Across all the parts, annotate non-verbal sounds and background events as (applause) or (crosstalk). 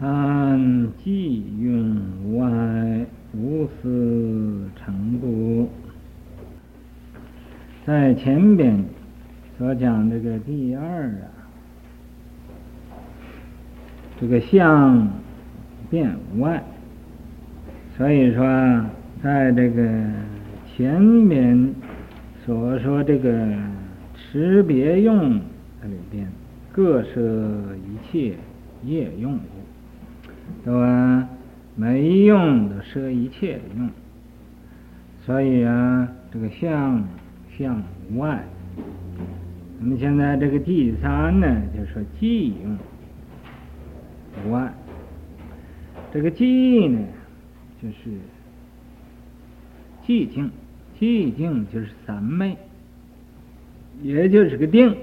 三即用外，无私成故。在前边所讲这个第二啊，这个相变无碍，所以说在这个前面所说这个持别用里边，各设一切业用。都啊，没用的舍一切的用，所以啊，这个相相无碍。那么现在这个第三呢，就是说寂用无碍。这个寂呢，就是寂静，寂静就是三昧，也就是个定。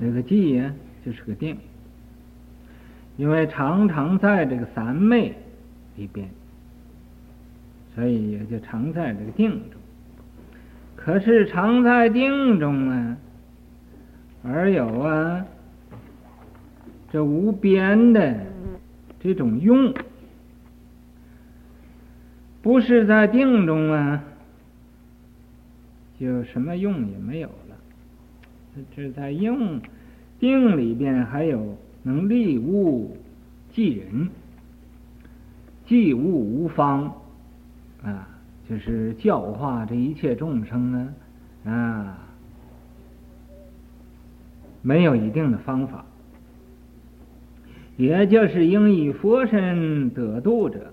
这个寂呀，就是个定。因为常常在这个三昧里边，所以也就常在这个定中。可是常在定中啊，而有啊这无边的这种用，不是在定中啊，就什么用也没有了。这在用定里边还有。能利物济人，济物无方啊，就是教化这一切众生呢啊，没有一定的方法，也就是应以佛身得度者，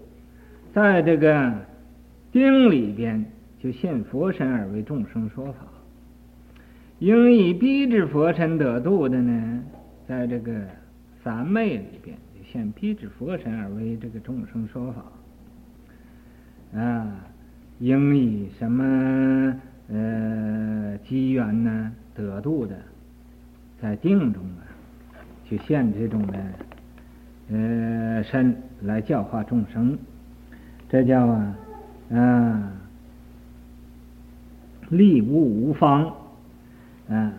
在这个经里边就现佛身而为众生说法；应以逼至佛身得度的呢，在这个。三昧里边就，现辟支佛身而为这个众生说法啊，应以什么呃机缘呢得度的，在定中啊，就现这种的呃身来教化众生，这叫啊啊利物无方啊，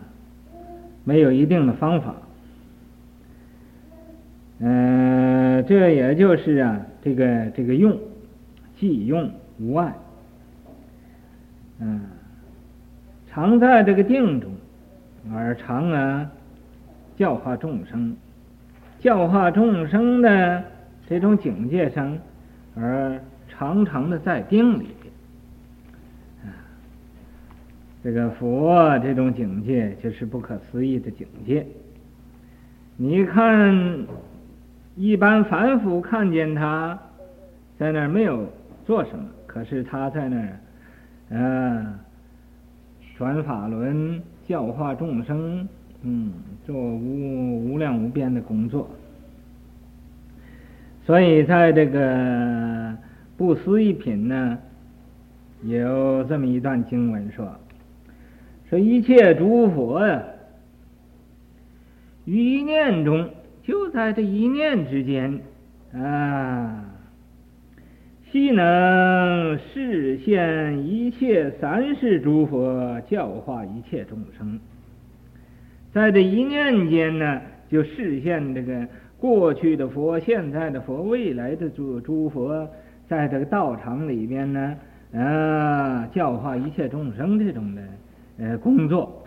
没有一定的方法。嗯、呃，这也就是啊，这个这个用，即用无碍，嗯、常在这个定中，而常啊教化众生，教化众生的这种境界上，而常常的在定里，啊、这个佛这种境界就是不可思议的境界，你看。一般凡夫看见他在那儿没有做什么，可是他在那儿，嗯，转法轮教化众生，嗯，做无无量无边的工作。所以在这个不思议品呢，有这么一段经文说：说一切诸佛呀，于念中。就在这一念之间，啊，悉能示现一切三世诸佛，教化一切众生。在这一念间呢，就示现这个过去的佛、现在的佛、未来的诸诸佛，在这个道场里边呢，啊，教化一切众生这种的呃工作，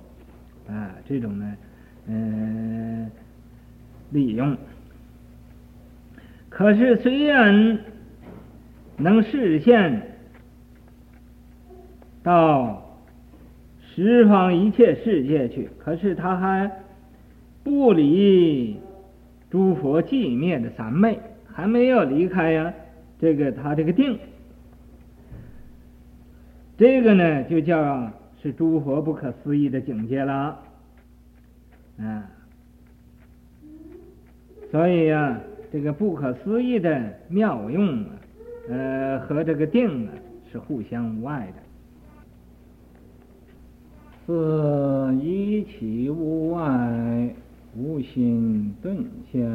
啊，这种呢，嗯、利用，可是虽然能示现到十方一切世界去，可是他还不离诸佛寂灭的三昧，还没有离开呀、这个他这个定，这个呢就叫是诸佛不可思议的境界了，啊。所以呀、啊，这个不可思议的妙用啊，呃，和这个定啊是互相无碍的。是一起无碍，无心顿现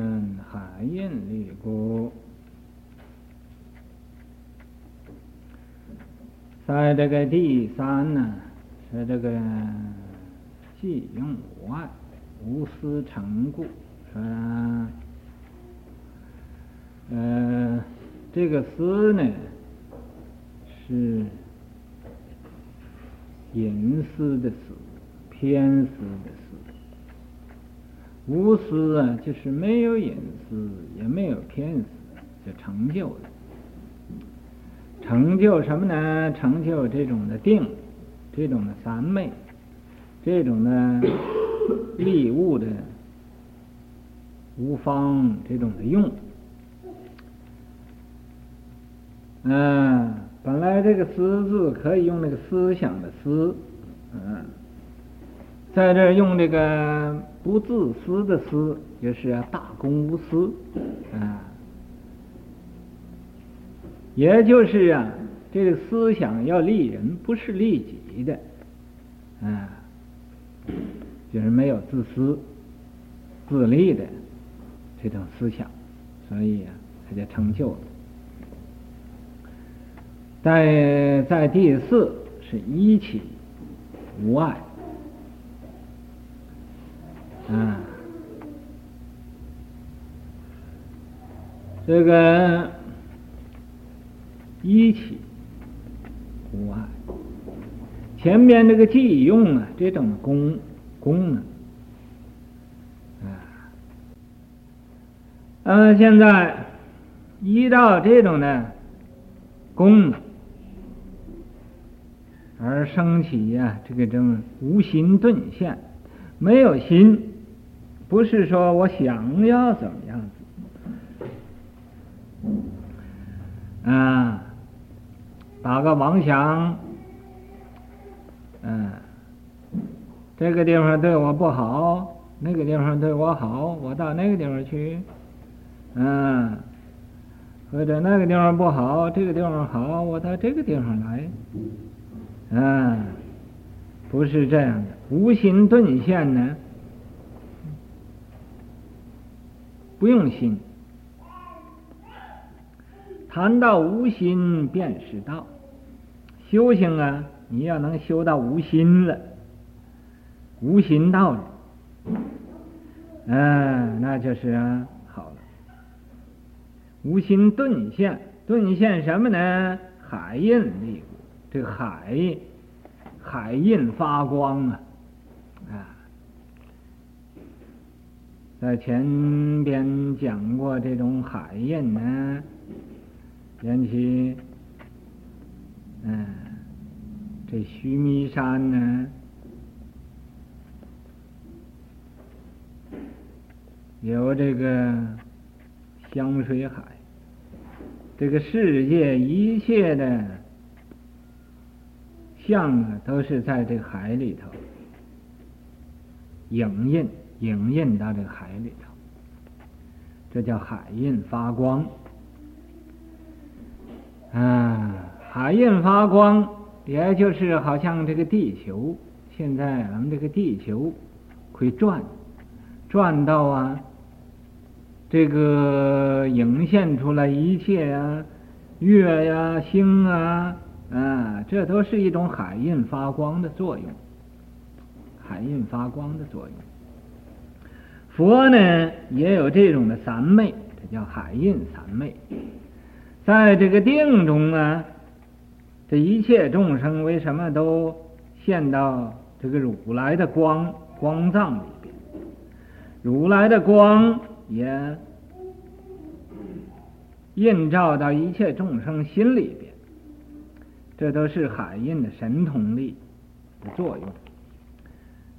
海印力故。在这个第三呢，是这个即用无碍，无私成故，说。呃，这个思呢是隐私的思，偏私的思。无私啊，就是没有隐私，也没有偏私，就成就了。成就什么呢？成就这种的定，这种的三昧，这种的 (coughs) 利物的无方，这种的用。嗯，本来这个“思”字可以用那个思想的“思”，嗯，在这儿用这个不自私的“私”，就是大公无私，啊。也就是啊，这个思想要利人，不是利己的，啊，就是没有自私、自利的这种思想，所以啊，他就成就了。在在第四是一起无碍，啊，这个。一起无碍，前面这个即用啊，这种功功能啊，呃，现在依照这种的功能而升起呀，这个这种无心顿现，没有心，不是说我想要怎么样子啊。打个妄想，嗯，这个地方对我不好，那个地方对我好，我到那个地方去，嗯，或者那个地方不好，这个地方好，我到这个地方来，嗯，不是这样的，无心顿现呢，不用心。谈到无心便是道，修行啊，你要能修到无心了，无心道了，嗯，那就是啊，好了。无心顿现，顿现什么呢？海印那个，这海，海印发光啊，啊，在前边讲过这种海印呢。缘起，嗯，这须弥山呢，有这个香水海，这个世界一切的像啊，都是在这个海里头影印，影印到这个海里头，这叫海印发光。啊，海印发光，也就是好像这个地球，现在咱们这个地球会转，转到啊，这个影现出来一切啊，月呀、星啊，啊，这都是一种海印发光的作用，海印发光的作用。佛呢也有这种的三昧，这叫海印三昧。在这个定中啊，这一切众生为什么都现到这个如来的光光藏里边？如来的光也映照到一切众生心里，这都是海印的神通力的作用。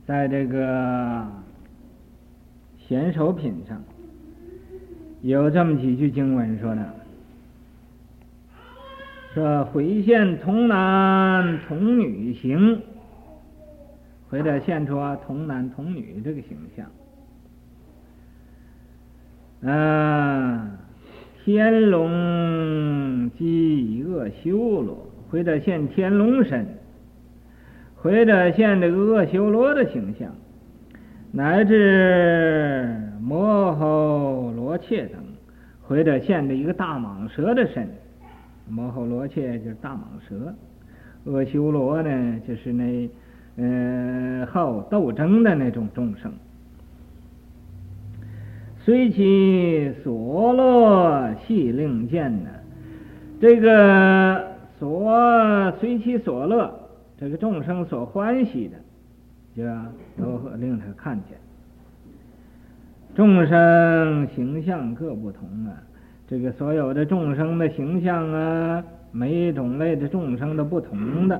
在这个贤手品上有这么几句经文说的。说回现童男童女形，回者现出童男童女这个形象。啊，天龙及阿修罗，或者现天龙身，或者现这个阿修罗的形象，乃至摩睺罗切等，或者现的一个大蟒蛇的身。摩睺罗切就是大蟒蛇，阿修罗呢就是那呃好斗争的那种众生。随其所乐系令见呢，这个所随其所乐，这个众生所欢喜的，就都令他看见。众生形象各不同啊，这个所有的众生的形象啊，每一种类的众生都不同的。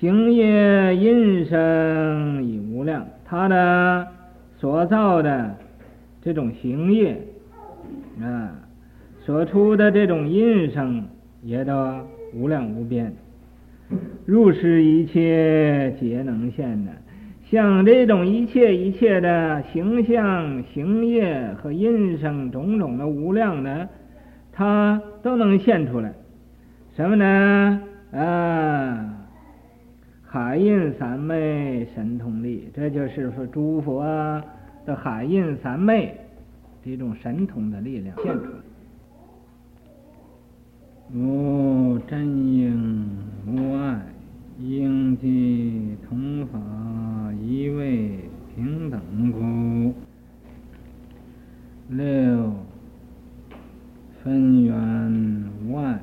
行业音声已无量，他的所造的这种行业啊，所出的这种音声也都无量无边，入世一切皆能现的。像这种一切一切的形象、行业和音声种种的无量的，他都能现出来。什么呢？啊！海印三昧神通力，这就是说诸佛的海印三昧这种神通的力量现出来。无真应无碍，应即同法，一味平等故。六分缘无碍，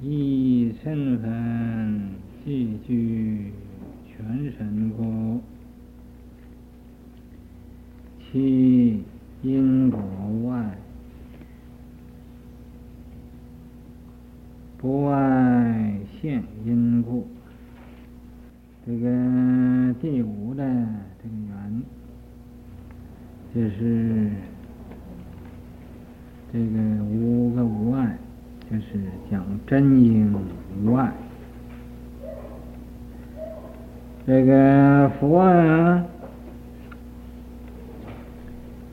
一身分。具具全神故，七因果外，不外现因故。这个第五的这个缘，就是这个五个无碍，就是讲真因无碍。这个佛啊，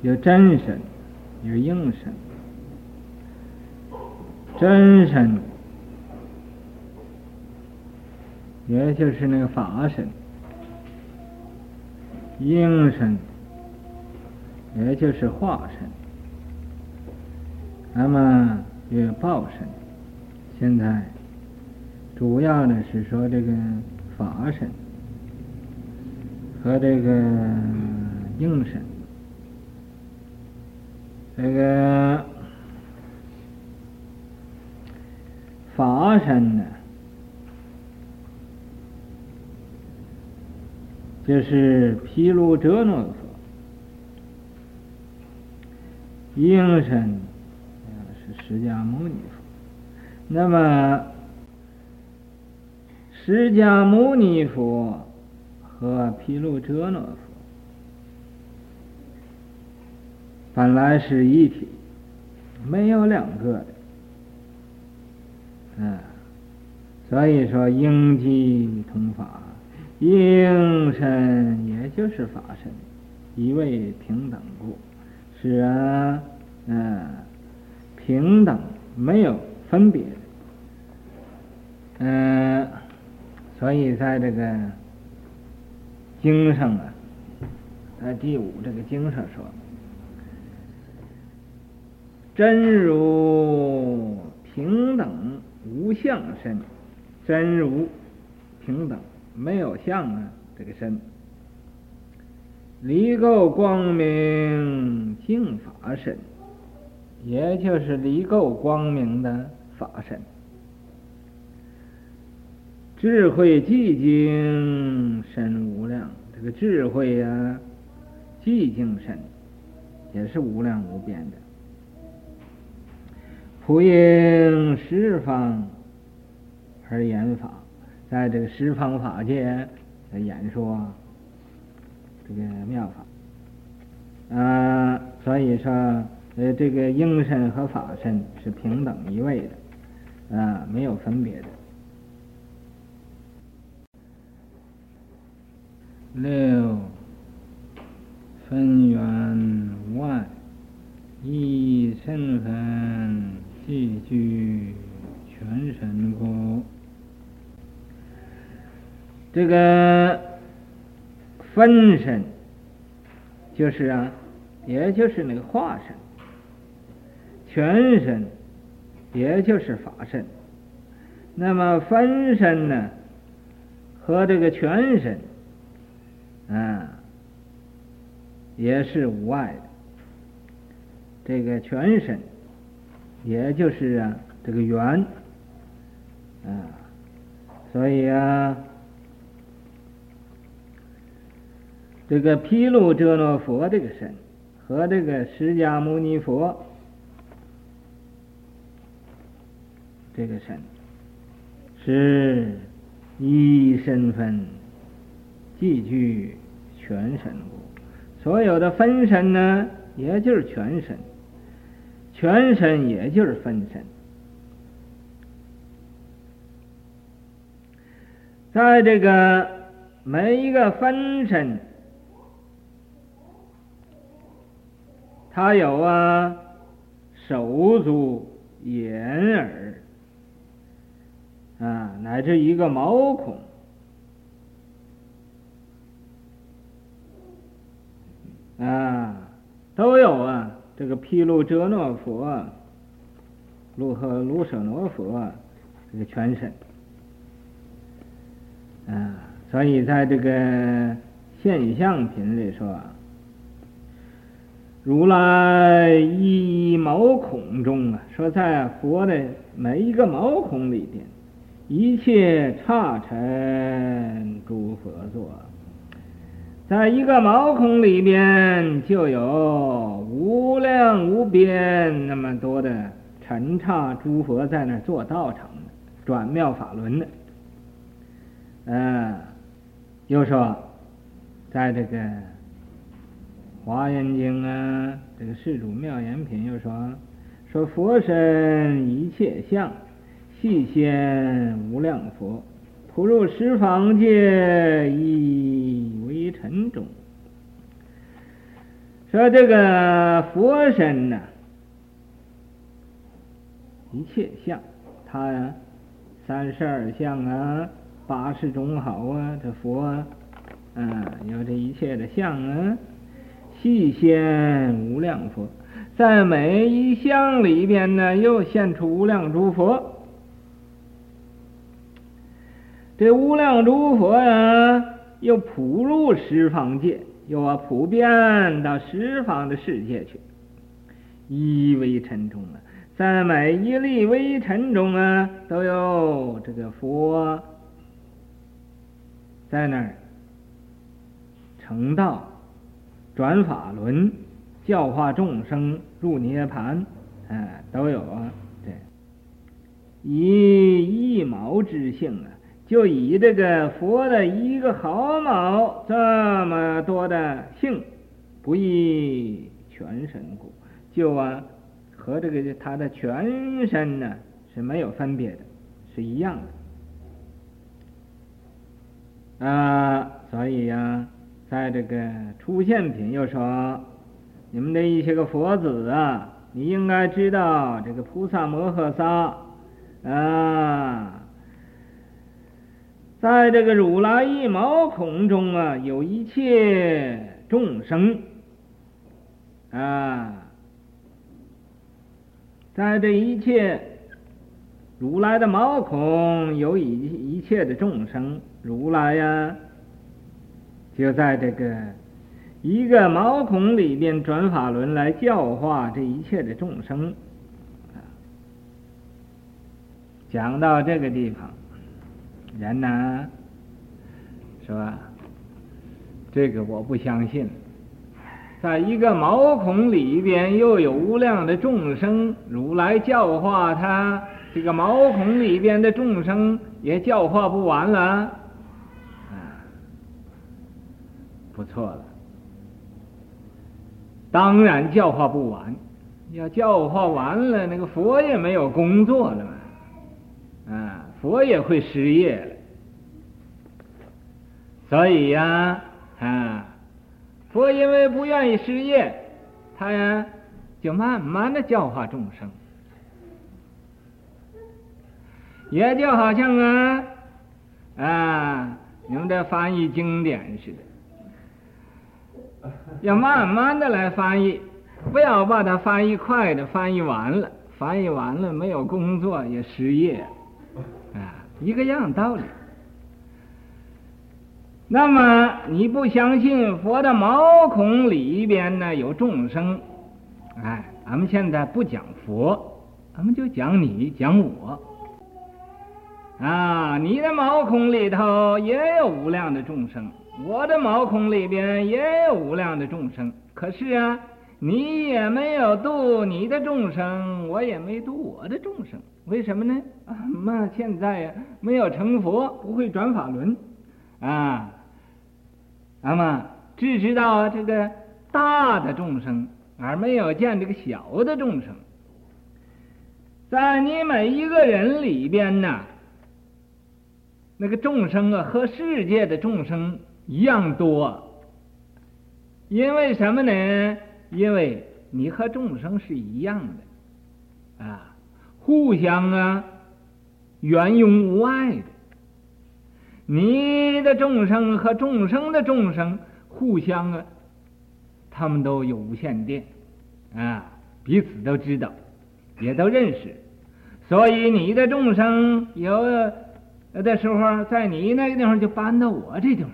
有真身，有应身。真身，也就是那个法身；应身，也就是化身。那么有报身。现在主要的是说这个法身。和这个应身，这个法身呢，就是毗卢遮那佛；应身是释迦牟尼佛。那么，释迦牟尼佛。和毗卢遮那佛本来是一体，没有两个的，嗯，所以说应机同法，应身也就是法身，一味平等故，是啊，嗯，平等没有分别，嗯，所以在这个。经上啊，在第五这个经上说：“真如平等无相身，真如平等没有相啊，这个身离垢光明净法身，也就是离垢光明的法身。”智慧寂静身无量，这个智慧呀、啊，寂静身也是无量无边的。普应十方而言法，在这个十方法界来演说这个妙法。啊，所以说，呃，这个应身和法身是平等一位的，啊，没有分别的。六分缘无碍，一身分具具全神故。这个分身就是啊，也就是那个化身；全身也就是法身。那么分身呢，和这个全身。啊，也是无碍的。这个全身，也就是啊这个圆，啊，所以啊，这个毗卢遮那佛这个身和这个释迦牟尼佛这个身是一身分，具具全身，所有的分身呢，也就是全身。全身也就是分身，在这个每一个分身，它有啊手足眼耳啊，乃至一个毛孔啊，都有啊。这个毗卢遮那佛、卢和卢舍那佛，这个全身啊，所以在这个现象品里说，如来一一毛孔中啊，说在佛的每一个毛孔里边，一切刹尘诸佛座。在一个毛孔里边，就有无量无边那么多的尘刹诸佛在那做道场的，转妙法轮的。嗯，又说，在这个《华严经》啊，这个世主妙言品又说，说佛身一切相，悉现无量佛。普入十方界，一为尘中。说这个佛身呢，一切相，他呀，三十二相啊，八十种好啊，这佛啊，嗯，有这一切的相啊，悉现无量佛，在每一相里边呢，又现出无量诸佛。这无量诸佛呀，又普入十方界，又啊普遍到十方的世界去。一微尘中啊，在每一粒微尘中啊，都有这个佛在那儿成道、转法轮、教化众生入涅槃，哎，都有啊。对，以一毛之性啊。就以这个佛的一个毫毛这么多的性，不异全身故，就啊和这个他的全身呢是没有分别的，是一样的啊。所以呀、啊，在这个出现品又说，你们的一些个佛子啊，你应该知道这个菩萨摩诃萨啊。在这个如来一毛孔中啊，有一切众生啊，在这一切如来的毛孔有一一切的众生，如来呀、就在这个一个毛孔里边转法轮来教化这一切的众生。讲到这个地方。人呢，是吧？这个我不相信，在一个毛孔里边又有无量的众生，如来教化他，这个毛孔里边的众生也教化不完了，啊，不错了。当然教化不完，要教化完了，那个佛也没有工作了嘛，啊。佛也会失业了，所以呀，啊，佛因为不愿意失业，他呀就慢慢的教化众生，也就好像啊，啊，你们这翻译经典似的，(laughs) 要慢慢的来翻译，不要把它翻译快的翻译完了，翻译完了没有工作也失业。(laughs) 啊一个样道理，那么你不相信佛的毛孔里边呢有众生？哎，咱们现在不讲佛，咱们就讲你，讲我。啊，你的毛孔里头也有无量的众生，我的毛孔里边也有无量的众生。可是啊，你也没有度你的众生，我也没度我的众生。为什么呢？啊，那现在呀，没有成佛，不会转法轮，啊，那么只知道这个大的众生，而没有见这个小的众生。在你每一个人里边呢，那个众生啊，和世界的众生一样多。因为什么呢？因为你和众生是一样的，啊，互相啊，缘用无碍的。你的众生和众生的众生互相啊，他们都有无线电，啊，彼此都知道，也都认识，所以你的众生有的时候在你那个地方就搬到我这地方，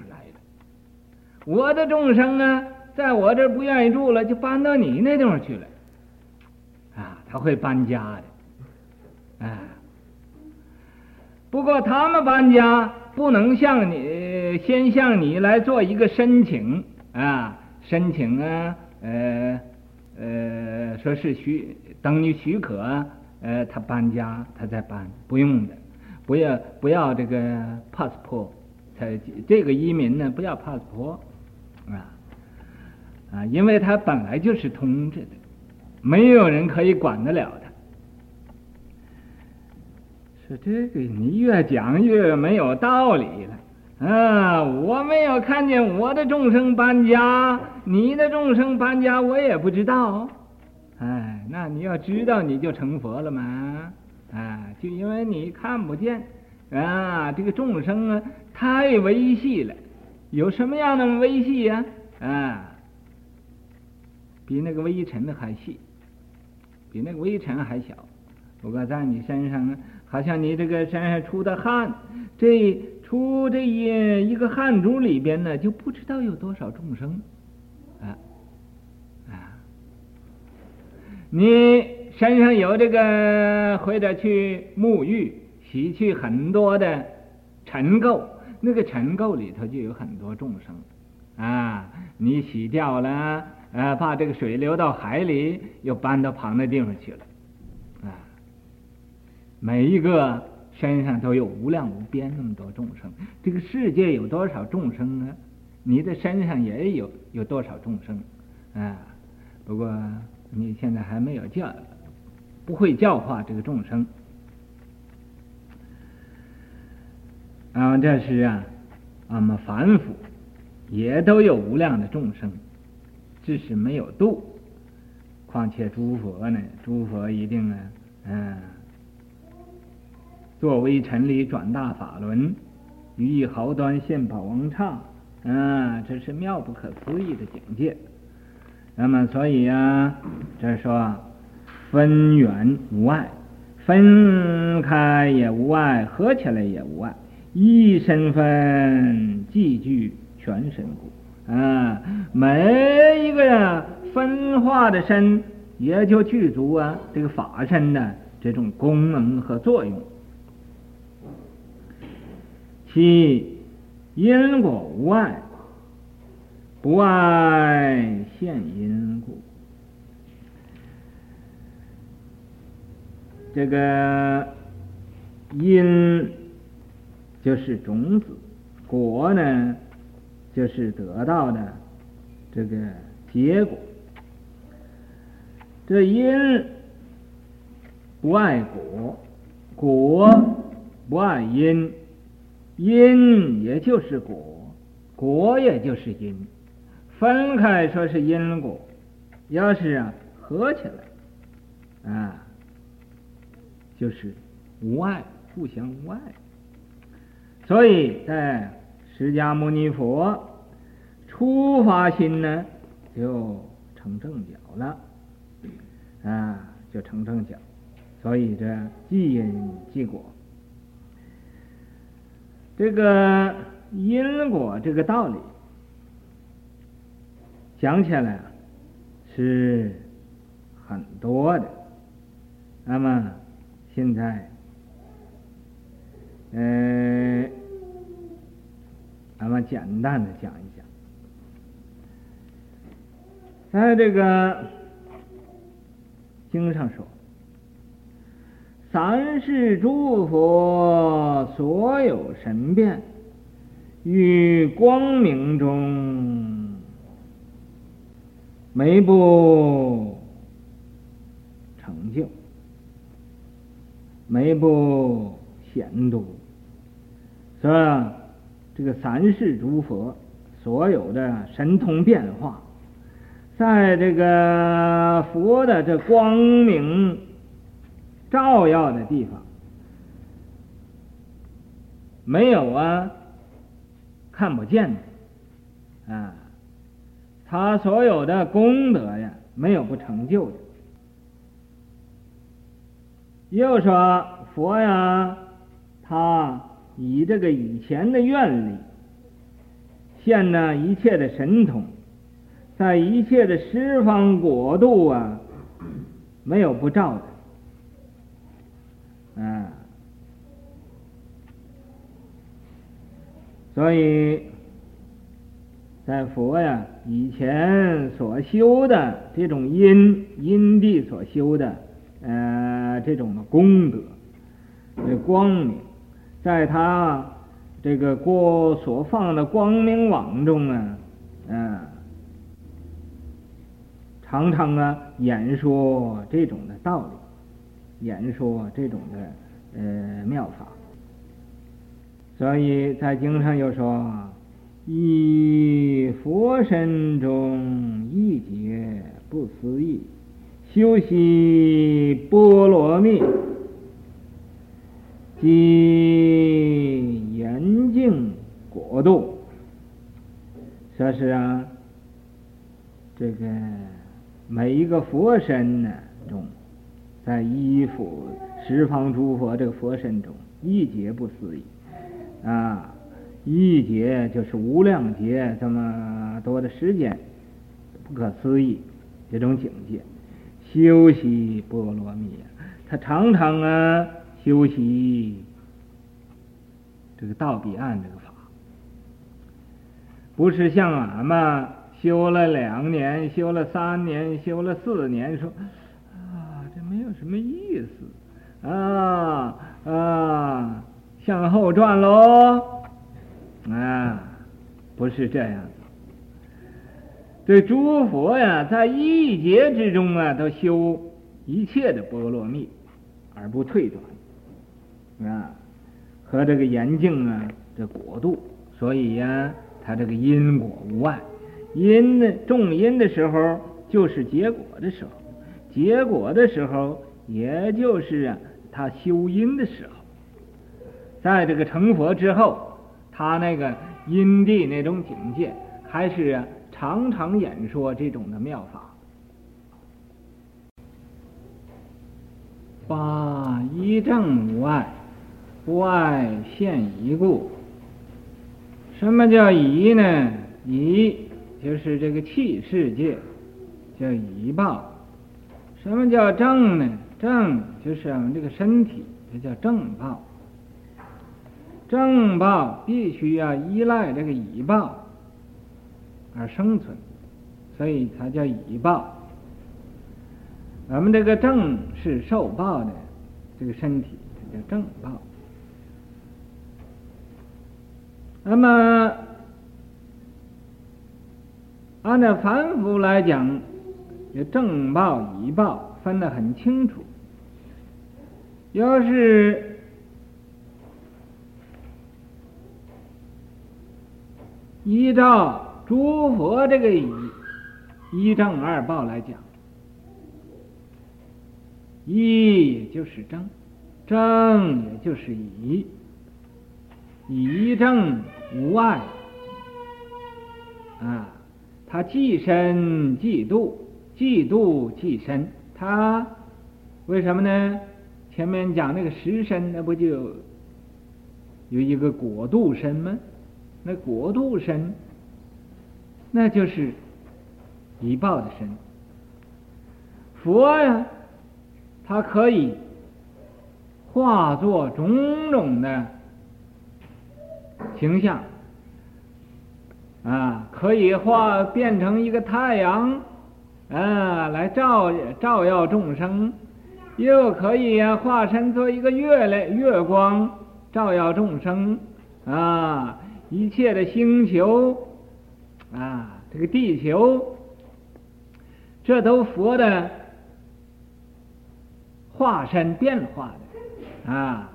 我的众生啊。在我这儿不愿意住了，就搬到你那地方去了。啊，他会搬家的，啊。不过他们搬家不能向你先向你来做一个申请啊，申请啊，呃呃，说是许等你许可，呃，他搬家他再搬，不用的，不要不要这个 passport，才这个移民呢，不要 passport 啊。啊，因为他本来就是通着的，没有人可以管得了他。说这个你越讲越没有道理了。啊，我没有看见我的众生搬家，你的众生搬家我也不知道。哎，那你要知道你就成佛了吗？啊，就因为你看不见啊，这个众生啊太微细了，有什么样的微细呀？啊。比那个微尘的还细，比那个微尘还小。不过在你身上呢，好像你这个身上出的汗，这出这一一个汗珠里边呢，就不知道有多少众生，啊啊！你身上有这个，或者去沐浴，洗去很多的尘垢，那个尘垢里头就有很多众生，啊，你洗掉了。啊，把这个水流到海里，又搬到旁的地方去了。啊，每一个身上都有无量无边那么多众生。这个世界有多少众生啊？你的身上也有有多少众生？啊，不过你现在还没有教，不会教化这个众生。那么，这是啊，俺们凡夫也都有无量的众生。只是没有度，况且诸佛呢？诸佛一定啊，嗯，作微尘里转大法轮，于一毫端现宝王刹，嗯，这是妙不可思议的境界。那么，所以啊，这说分远无碍，分开也无碍，合起来也无碍，一身分即具全身故。啊，每一个呀分化的身，也就具足啊这个法身的这种功能和作用。其因果无碍，不碍现因故。这个因就是种子，果呢？就是得到的这个结果，这因不碍果，果不碍因，因也就是果，果也就是因，分开说是因果，要是啊合起来，啊，就是无爱，互相无碍，所以在。释迦牟尼佛初发心呢，就成正觉了，啊，就成正觉，所以这即因即果，这个因果这个道理讲起来是很多的。那么现在，呃，咱们简单的讲一讲，在这个经上说。三世诸佛所有神变，于光明中，没不成就，没不显度。是吧？这个三世诸佛所有的神通变化，在这个佛的这光明。照耀的地方没有啊，看不见的啊，他所有的功德呀，没有不成就的。又说佛呀，他以这个以前的愿力，现呢一切的神通，在一切的十方国度啊，没有不照的。嗯，所以，在佛呀以前所修的这种因因地所修的呃这种的功德，这光明，在他这个过所放的光明网中啊，嗯，常常啊演说这种的道理。演说这种的呃妙法，所以在经上又说：“以佛身中一劫不思议，修习波罗蜜，即严净国度。”说是啊，这个每一个佛身呢中。在一佛十方诸佛这个佛身中，一劫不思议啊！一劫就是无量劫这么多的时间，不可思议这种境界。修习波罗蜜，他常常啊修习这个到彼岸这个法，不是像俺们修了两年、修了三年、修了四年说啊，这。没有什么意思啊啊，向后转喽啊，不是这样子。对诸佛呀，在一劫之中啊，都修一切的波罗蜜，而不退转啊，和这个严净啊这国度，所以呀，他这个因果无碍，因呢种因的时候就是结果的时候。结果的时候，也就是啊，他修因的时候，在这个成佛之后，他那个因地那种境界，还是常常演说这种的妙法。八一正无碍，不碍现一故。什么叫一呢？一就是这个气世界，叫一报。什么叫正呢？正就是我们这个身体，这叫正报。正报必须要依赖这个依报而生存，所以它叫依报。我们这个正是受报的这个身体，它叫正报。那么按照凡夫来讲。这正报、依报分得很清楚。要是依照诸佛这个依一正二报来讲，一也就是正，正也就是依，依正无碍啊，他既身既度。既度既身，他为什么呢？前面讲那个十身，那不就有一个果度身吗？那果度身，那就是一报的身。佛呀，它可以化作种种的形象啊，可以化变成一个太阳啊，来照照耀众生，又可以化身做一个月亮月光，照耀众生啊，一切的星球啊，这个地球，这都佛的。化身变化的啊，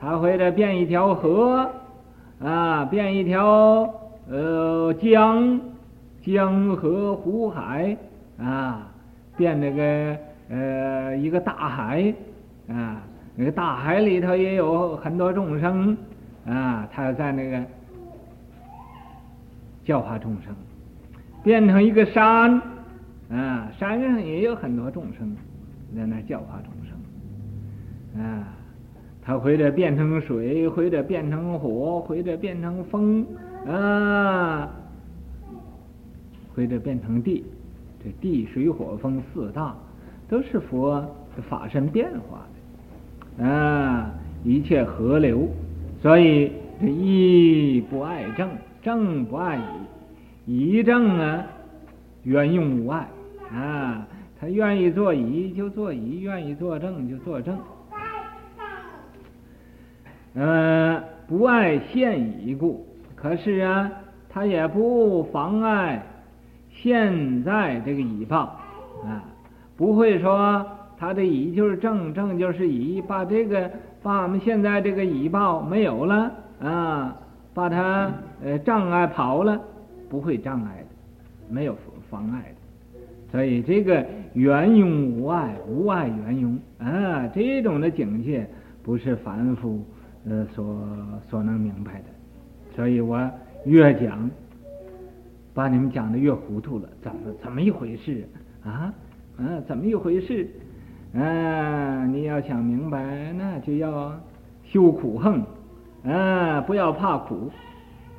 他会的变一条河啊，变一条呃江江河湖海啊，变那个呃一个大海啊，那个大海里头也有很多众生啊，他在那个教化众生，变成一个山啊，山上也有很多众生在那教化众生。啊，它或者变成水，或者变成火，或者变成风，啊，或者变成地，这地水火风四大都是佛法身变化的，啊，一切合流，所以这义不爱正，正不爱义，义正啊，圆用无碍啊，他愿意做义就做义，愿意做正就做正。呃，不爱现已故，可是啊，他也不妨碍现在这个已报啊，不会说他的已就是正，正就是已，把这个把我们现在这个已报没有了啊，把它呃障碍跑了，不会障碍的，没有妨碍的，所以这个圆融无碍，无碍圆融啊，这种的境界不是凡夫。呃，所所能明白的，所以我越讲，把你们讲的越糊涂了，怎么怎么一回事啊？啊，怎么一回事？啊，你要想明白，那就要修苦恨，啊，不要怕苦，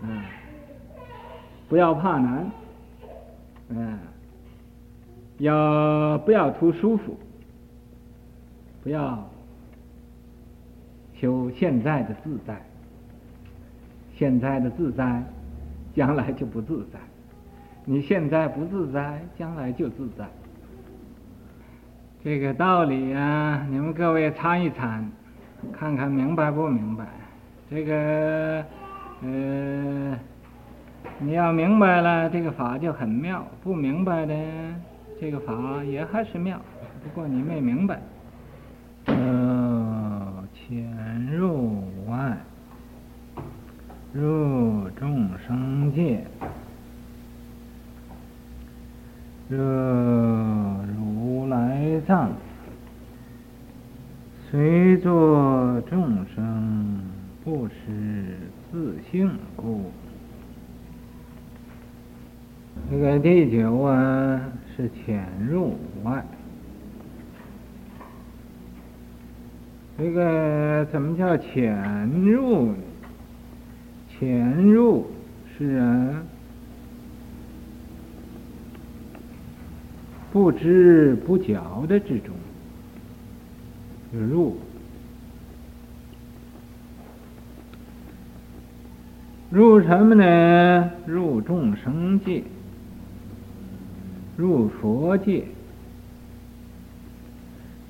啊，不要怕难，啊，要不要图舒服？不要。求现在的自在，现在的自在，将来就不自在。你现在不自在，将来就自在。这个道理啊，你们各位参一参，看看明白不明白？这个，呃，你要明白了，这个法就很妙；不明白的，这个法也还是妙。不过你没明白。潜入无碍，入众生界，入如来藏，虽作众生不识自性故。这个第九啊，是潜入无碍。这个怎么叫潜入呢？潜入是啊，不知不觉的之中，入入什么呢？入众生界，入佛界，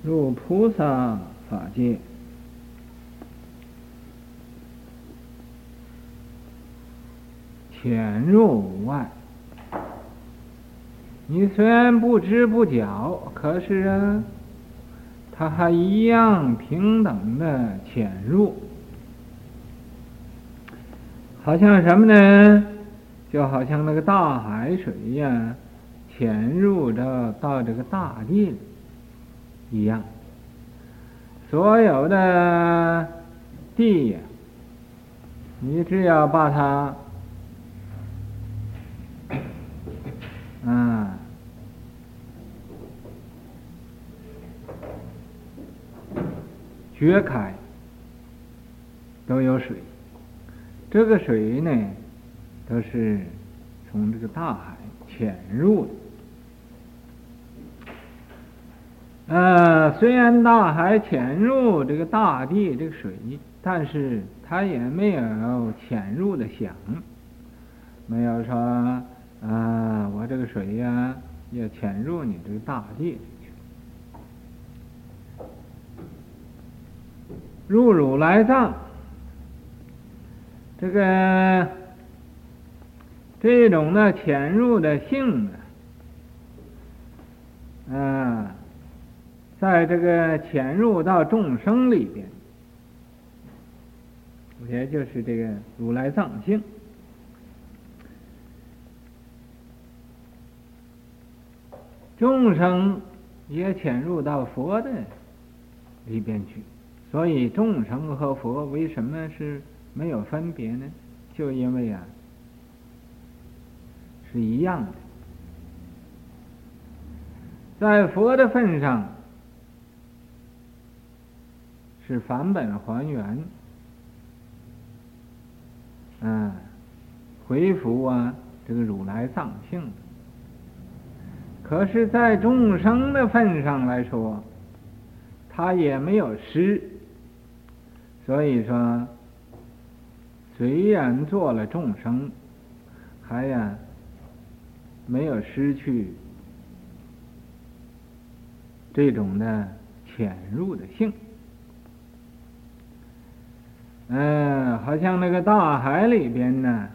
入菩萨。法界，潜入无碍。你虽然不知不觉，可是啊，他还一样平等的潜入，好像什么呢？就好像那个大海水呀，潜入到到这个大地一样。所有的地，你只要把它，嗯，掘开，都有水，这个水呢，都是从这个大海潜入的。呃，虽然大海潜入这个大地这个水，但是它也没有潜入的想，没有说啊、呃，我这个水呀、要潜入你这个大地去。入汝来藏，这个这种呢潜入的性呢，啊、在这个潜入到众生里边，也就是这个如来藏性，众生也潜入到佛的里边去，所以众生和佛为什么是没有分别呢？就因为啊，是一样的，在佛的份上。是返本还原，嗯，恢复啊，这个如来藏性。可是，在众生的份上来说，他也没有失，所以说，虽然做了众生，还呀没有失去这种的潜入的性。嗯，好像那个大海里边呢，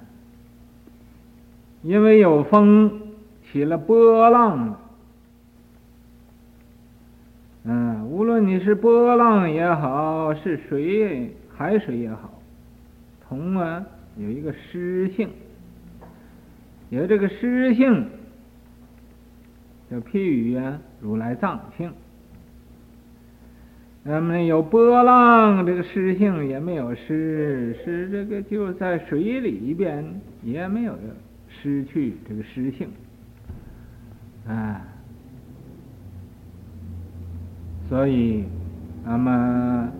因为有风起了波浪。嗯，无论你是波浪也好，是水海水也好，同啊有一个湿性，有这个湿性，叫譬喻啊如来藏性。那么有波浪，这个湿性也没有失，是这个就在水里边也没有失去这个湿性，啊，所以那么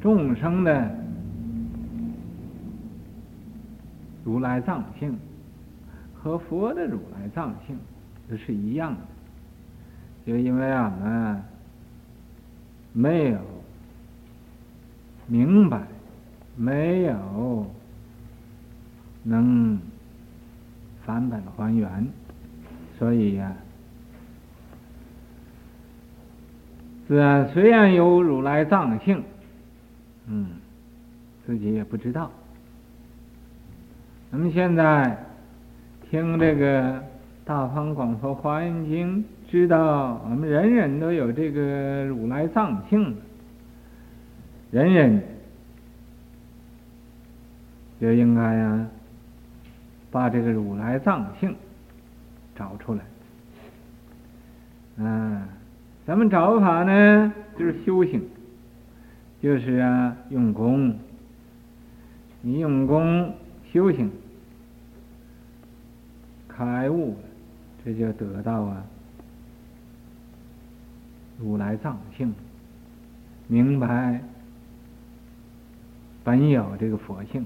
众生的如来藏性和佛的如来藏性都是一样的，就因为俺们。没有明白，没有能返本还原，所以呀、啊，自然虽然有如来藏性，嗯，自己也不知道。那么现在听这个《大方广佛华严经》。知道我们人人都有这个如来藏性，人人就应该呀，把这个如来藏性找出来。嗯，怎么找法呢？就是修行，就是啊，用功。你用功修行，开悟了，这就得到啊。如来藏性，明白本有这个佛性。